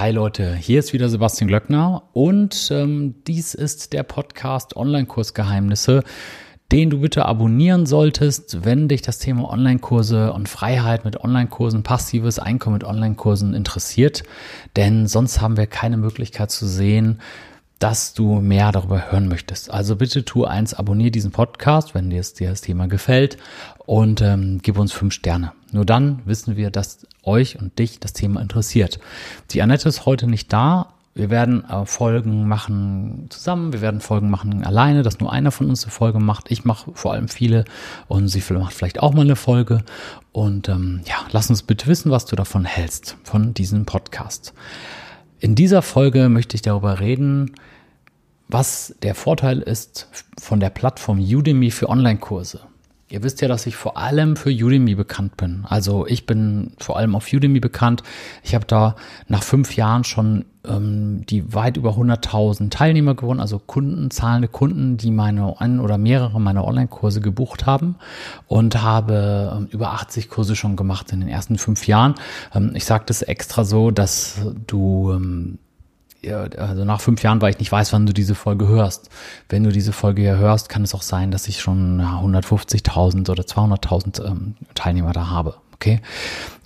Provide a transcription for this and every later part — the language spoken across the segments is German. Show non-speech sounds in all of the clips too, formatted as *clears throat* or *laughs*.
Hi Leute, hier ist wieder Sebastian Glöckner und ähm, dies ist der Podcast Online-Kursgeheimnisse, den du bitte abonnieren solltest, wenn dich das Thema Online-Kurse und Freiheit mit Online-Kursen, passives Einkommen mit Online-Kursen interessiert. Denn sonst haben wir keine Möglichkeit zu sehen, dass du mehr darüber hören möchtest. Also bitte tu eins, abonniere diesen Podcast, wenn dir, das Thema gefällt und ähm, gib uns fünf Sterne. Nur dann wissen wir, dass euch und dich das Thema interessiert. Die Annette ist heute nicht da. Wir werden äh, Folgen machen zusammen, wir werden Folgen machen alleine, dass nur einer von uns eine Folge macht. Ich mache vor allem viele und sie macht vielleicht auch mal eine Folge. Und ähm, ja, lass uns bitte wissen, was du davon hältst, von diesem Podcast. In dieser Folge möchte ich darüber reden, was der Vorteil ist von der Plattform Udemy für Online-Kurse. Ihr wisst ja, dass ich vor allem für Udemy bekannt bin. Also ich bin vor allem auf Udemy bekannt. Ich habe da nach fünf Jahren schon ähm, die weit über 100.000 Teilnehmer gewonnen, also Kunden, zahlende Kunden, die meine ein oder mehrere meiner Online-Kurse gebucht haben und habe ähm, über 80 Kurse schon gemacht in den ersten fünf Jahren. Ähm, ich sage das extra so, dass du ähm, also nach fünf Jahren, weil ich nicht weiß, wann du diese Folge hörst. Wenn du diese Folge hier hörst, kann es auch sein, dass ich schon 150.000 oder 200.000 ähm, Teilnehmer da habe. Okay.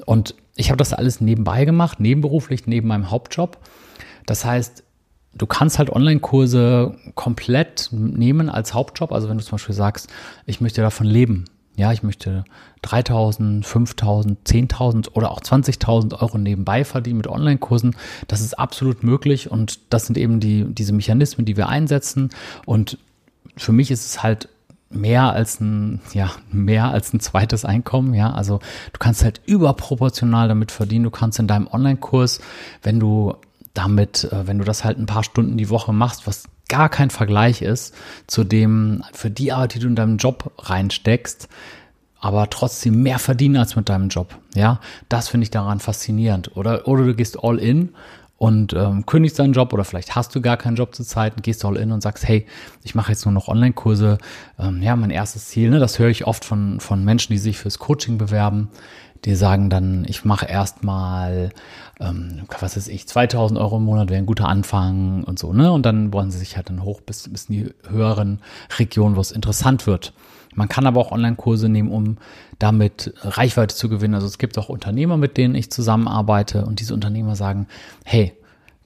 Und ich habe das alles nebenbei gemacht, nebenberuflich, neben meinem Hauptjob. Das heißt, du kannst halt Online-Kurse komplett nehmen als Hauptjob. Also wenn du zum Beispiel sagst, ich möchte davon leben, ja, ich möchte 3000, 5000, 10.000 oder auch 20.000 Euro nebenbei verdienen mit Online-Kursen. Das ist absolut möglich und das sind eben die, diese Mechanismen, die wir einsetzen. Und für mich ist es halt mehr als ein, ja, mehr als ein zweites Einkommen, ja. Also du kannst halt überproportional damit verdienen. Du kannst in deinem Online-Kurs, wenn du damit, äh, wenn du das halt ein paar Stunden die Woche machst, was gar kein Vergleich ist zu dem, für die Arbeit, die du in deinem Job reinsteckst, aber trotzdem mehr verdienen als mit deinem Job. Ja, das finde ich daran faszinierend. Oder, oder du gehst all in und ähm, kündigst deinen Job oder vielleicht hast du gar keinen Job zur Zeit und gehst all in und sagst, hey, ich mache jetzt nur noch Online-Kurse. Ähm, ja, mein erstes Ziel, ne, das höre ich oft von, von Menschen, die sich fürs Coaching bewerben. Die sagen dann, ich mache erstmal, ähm, was weiß ich, 2000 Euro im Monat wäre ein guter Anfang und so, ne? Und dann wollen sie sich halt dann hoch bis, bis in die höheren Regionen, wo es interessant wird. Man kann aber auch Online-Kurse nehmen, um damit Reichweite zu gewinnen. Also es gibt auch Unternehmer, mit denen ich zusammenarbeite und diese Unternehmer sagen, hey,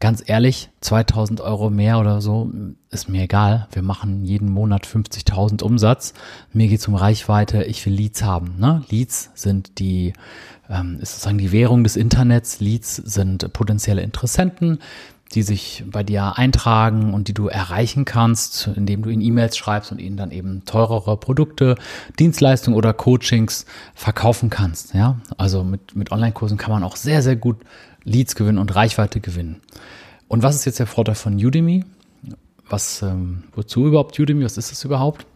ganz ehrlich, 2000 Euro mehr oder so ist mir egal. Wir machen jeden Monat 50.000 Umsatz. Mir geht es um Reichweite. Ich will Leads haben. Ne? Leads sind die, ähm, ist sozusagen die Währung des Internets. Leads sind potenzielle Interessenten, die sich bei dir eintragen und die du erreichen kannst, indem du ihnen E-Mails schreibst und ihnen dann eben teurere Produkte, Dienstleistungen oder Coachings verkaufen kannst. Ja, also mit, mit Online-Kursen kann man auch sehr, sehr gut Leads gewinnen und Reichweite gewinnen. Und was ist jetzt der Vorteil von Udemy? Was, ähm, wozu überhaupt Udemy? Was ist das überhaupt?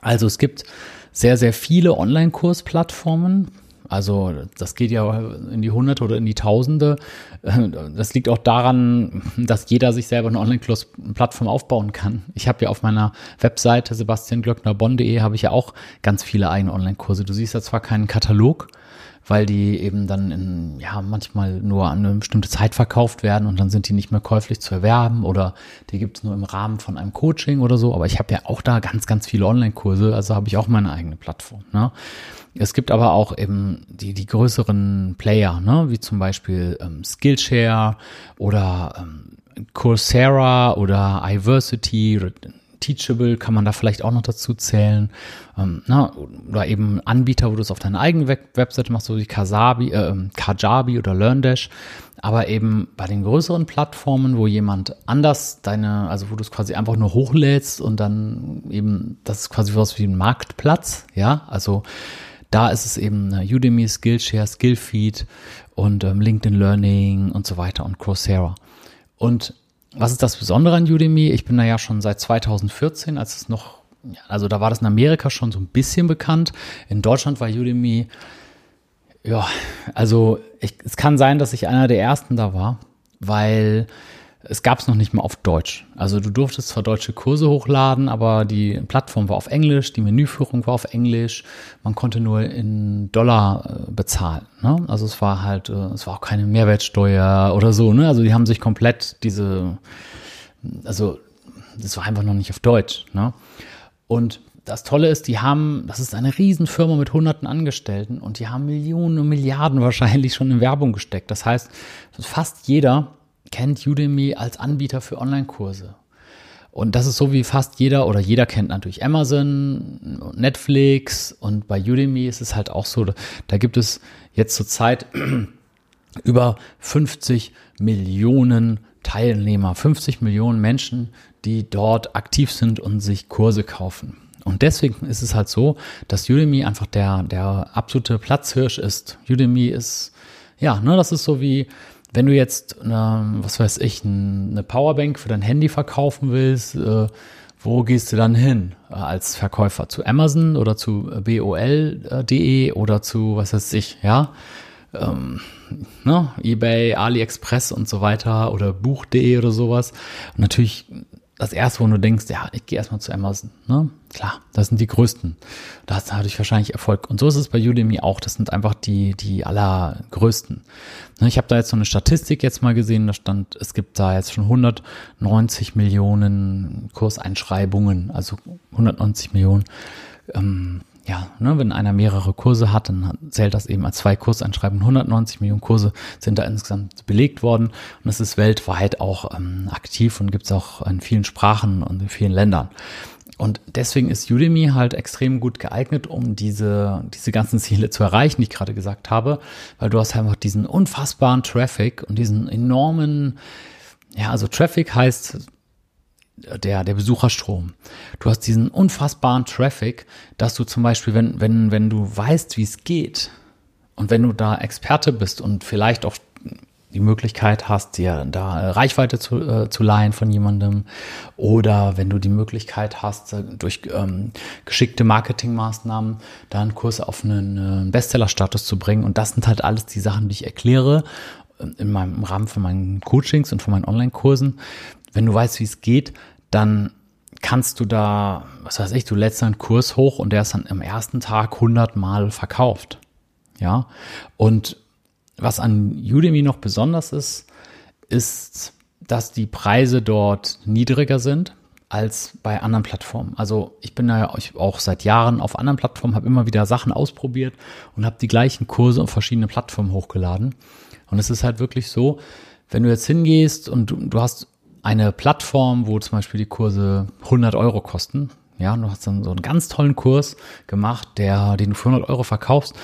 Also es gibt sehr, sehr viele Online-Kursplattformen. Also das geht ja in die Hunderte oder in die Tausende. Das liegt auch daran, dass jeder sich selber eine Online-Kurs-Plattform aufbauen kann. Ich habe ja auf meiner Webseite sebastianglöcknerbonn.de habe ich ja auch ganz viele eigene Online-Kurse. Du siehst ja zwar keinen Katalog, weil die eben dann in, ja, manchmal nur an eine bestimmte Zeit verkauft werden und dann sind die nicht mehr käuflich zu erwerben oder die gibt es nur im Rahmen von einem Coaching oder so. Aber ich habe ja auch da ganz, ganz viele Online-Kurse, also habe ich auch meine eigene Plattform. Ne? Es gibt aber auch eben die, die größeren Player, ne? wie zum Beispiel ähm, Skillshare oder ähm, Coursera oder iVersity oder Teachable kann man da vielleicht auch noch dazu zählen. Ähm, na, oder eben Anbieter, wo du es auf deiner eigenen Web Webseite machst, so wie Kasabi, äh, Kajabi oder LearnDash. Aber eben bei den größeren Plattformen, wo jemand anders deine, also wo du es quasi einfach nur hochlädst und dann eben, das ist quasi was wie ein Marktplatz, ja, also da ist es eben Udemy, Skillshare, Skillfeed und ähm, LinkedIn Learning und so weiter und Coursera. Und was ist das Besondere an Udemy? Ich bin da ja schon seit 2014, als es noch, also da war das in Amerika schon so ein bisschen bekannt. In Deutschland war Udemy, ja, also ich, es kann sein, dass ich einer der ersten da war, weil es gab es noch nicht mal auf Deutsch. Also du durftest zwar deutsche Kurse hochladen, aber die Plattform war auf Englisch, die Menüführung war auf Englisch, man konnte nur in Dollar äh, bezahlen. Ne? Also es war halt, äh, es war auch keine Mehrwertsteuer oder so. Ne? Also die haben sich komplett diese, also das war einfach noch nicht auf Deutsch. Ne? Und das Tolle ist, die haben, das ist eine Riesenfirma mit hunderten Angestellten und die haben Millionen und Milliarden wahrscheinlich schon in Werbung gesteckt. Das heißt, fast jeder kennt Udemy als Anbieter für Online-Kurse. Und das ist so wie fast jeder oder jeder kennt natürlich Amazon, Netflix und bei Udemy ist es halt auch so, da gibt es jetzt zurzeit *clears throat* über 50 Millionen Teilnehmer, 50 Millionen Menschen, die dort aktiv sind und sich Kurse kaufen. Und deswegen ist es halt so, dass Udemy einfach der, der absolute Platzhirsch ist. Udemy ist, ja, ne, das ist so wie, wenn du jetzt, eine, was weiß ich, eine Powerbank für dein Handy verkaufen willst, äh, wo gehst du dann hin äh, als Verkäufer? Zu Amazon oder zu bol.de oder zu, was weiß ich, ja? Ähm, ne? eBay, AliExpress und so weiter oder Buch.de oder sowas. Und natürlich das erste, wo du denkst, ja, ich gehe erstmal zu Amazon. Ne? Klar, das sind die größten. Da hast du natürlich wahrscheinlich Erfolg. Und so ist es bei Udemy auch. Das sind einfach die, die allergrößten. Ne, ich habe da jetzt so eine Statistik jetzt mal gesehen. Da stand, es gibt da jetzt schon 190 Millionen Kurseinschreibungen, also 190 Millionen ähm, ja, ne, wenn einer mehrere Kurse hat, dann zählt das eben als zwei Kurseinschreibungen. 190 Millionen Kurse sind da insgesamt belegt worden und es ist weltweit auch ähm, aktiv und gibt es auch in vielen Sprachen und in vielen Ländern. Und deswegen ist Udemy halt extrem gut geeignet, um diese, diese ganzen Ziele zu erreichen, die ich gerade gesagt habe, weil du hast einfach diesen unfassbaren Traffic und diesen enormen, ja, also Traffic heißt der, der Besucherstrom. Du hast diesen unfassbaren Traffic, dass du zum Beispiel, wenn, wenn, wenn du weißt, wie es geht und wenn du da Experte bist und vielleicht auch die Möglichkeit hast, dir da Reichweite zu, äh, zu leihen von jemandem oder wenn du die Möglichkeit hast, äh, durch ähm, geschickte Marketingmaßnahmen da einen Kurs auf einen äh, Bestsellerstatus zu bringen. Und das sind halt alles die Sachen, die ich erkläre äh, in meinem, im Rahmen von meinen Coachings und von meinen Online-Kursen, wenn du weißt, wie es geht, dann kannst du da, was weiß ich, du lädst einen Kurs hoch und der ist dann am ersten Tag 100 Mal verkauft. Ja. Und was an Udemy noch besonders ist, ist, dass die Preise dort niedriger sind als bei anderen Plattformen. Also ich bin ja auch seit Jahren auf anderen Plattformen, habe immer wieder Sachen ausprobiert und habe die gleichen Kurse auf verschiedene Plattformen hochgeladen. Und es ist halt wirklich so, wenn du jetzt hingehst und du, du hast eine Plattform, wo zum Beispiel die Kurse 100 Euro kosten. Ja, und du hast dann so einen ganz tollen Kurs gemacht, der, den du für 100 Euro verkaufst.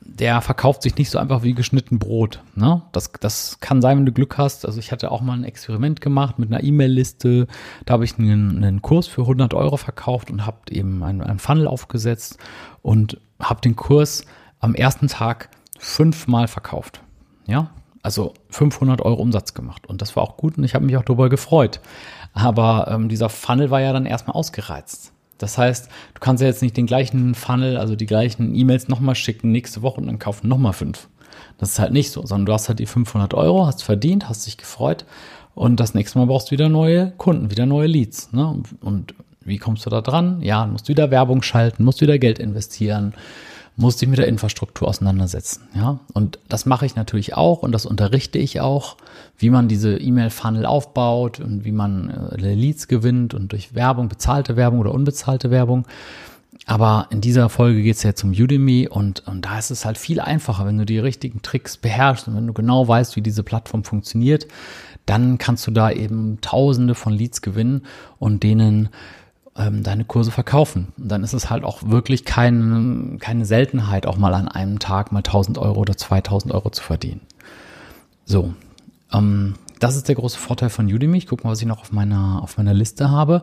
Der verkauft sich nicht so einfach wie geschnitten Brot. Ne? Das, das kann sein, wenn du Glück hast. Also ich hatte auch mal ein Experiment gemacht mit einer E-Mail-Liste. Da habe ich einen, einen Kurs für 100 Euro verkauft und habe eben einen, einen Funnel aufgesetzt und habe den Kurs am ersten Tag fünfmal verkauft. Ja, also 500 Euro Umsatz gemacht. Und das war auch gut und ich habe mich auch darüber gefreut. Aber ähm, dieser Funnel war ja dann erstmal ausgereizt. Das heißt, du kannst ja jetzt nicht den gleichen Funnel, also die gleichen E-Mails nochmal schicken nächste Woche und dann kaufen nochmal fünf. Das ist halt nicht so, sondern du hast halt die 500 Euro, hast verdient, hast dich gefreut und das nächste Mal brauchst du wieder neue Kunden, wieder neue Leads. Ne? Und wie kommst du da dran? Ja, du musst wieder Werbung schalten, musst wieder Geld investieren, musste ich mit der Infrastruktur auseinandersetzen. Ja, und das mache ich natürlich auch und das unterrichte ich auch, wie man diese E-Mail-Funnel aufbaut und wie man äh, Leads gewinnt und durch Werbung, bezahlte Werbung oder unbezahlte Werbung. Aber in dieser Folge geht es ja zum Udemy und, und da ist es halt viel einfacher, wenn du die richtigen Tricks beherrschst und wenn du genau weißt, wie diese Plattform funktioniert, dann kannst du da eben Tausende von Leads gewinnen und denen ähm, deine Kurse verkaufen. Und dann ist es halt auch wirklich kein, keine Seltenheit, auch mal an einem Tag mal 1000 Euro oder 2000 Euro zu verdienen. So, ähm, das ist der große Vorteil von Udemy. Ich gucke mal, was ich noch auf meiner, auf meiner Liste habe.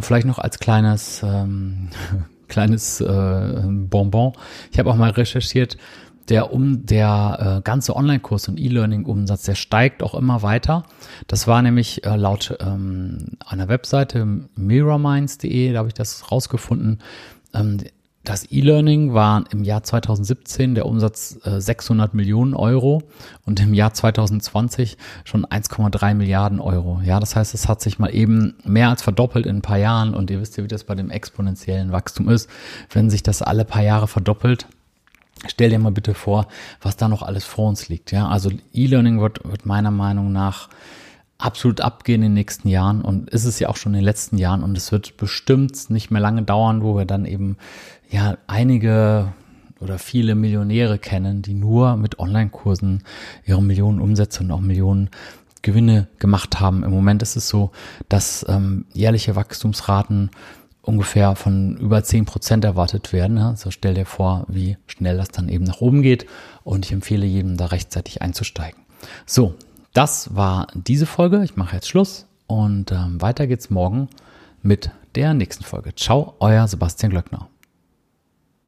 Vielleicht noch als kleines, ähm, *laughs* kleines äh, Bonbon. Ich habe auch mal recherchiert, der um der äh, ganze Online-Kurs und E-Learning-Umsatz, der steigt auch immer weiter. Das war nämlich äh, laut ähm, einer Webseite mirrorminds.de, da habe ich das rausgefunden. Ähm, das E-Learning war im Jahr 2017 der Umsatz äh, 600 Millionen Euro und im Jahr 2020 schon 1,3 Milliarden Euro. Ja, das heißt, es hat sich mal eben mehr als verdoppelt in ein paar Jahren und ihr wisst ja, wie das bei dem exponentiellen Wachstum ist. Wenn sich das alle paar Jahre verdoppelt, stell dir mal bitte vor, was da noch alles vor uns liegt. Ja, also E-Learning wird, wird meiner Meinung nach absolut abgehen in den nächsten Jahren und ist es ja auch schon in den letzten Jahren und es wird bestimmt nicht mehr lange dauern, wo wir dann eben ja einige oder viele Millionäre kennen, die nur mit Online-Kursen ihre Millionen Umsätze und auch Millionen Gewinne gemacht haben. Im Moment ist es so, dass ähm, jährliche Wachstumsraten ungefähr von über zehn Prozent erwartet werden. Also stell dir vor, wie schnell das dann eben nach oben geht und ich empfehle jedem da rechtzeitig einzusteigen. So, das war diese Folge. Ich mache jetzt Schluss und ähm, weiter geht's morgen mit der nächsten Folge. Ciao, euer Sebastian Glöckner.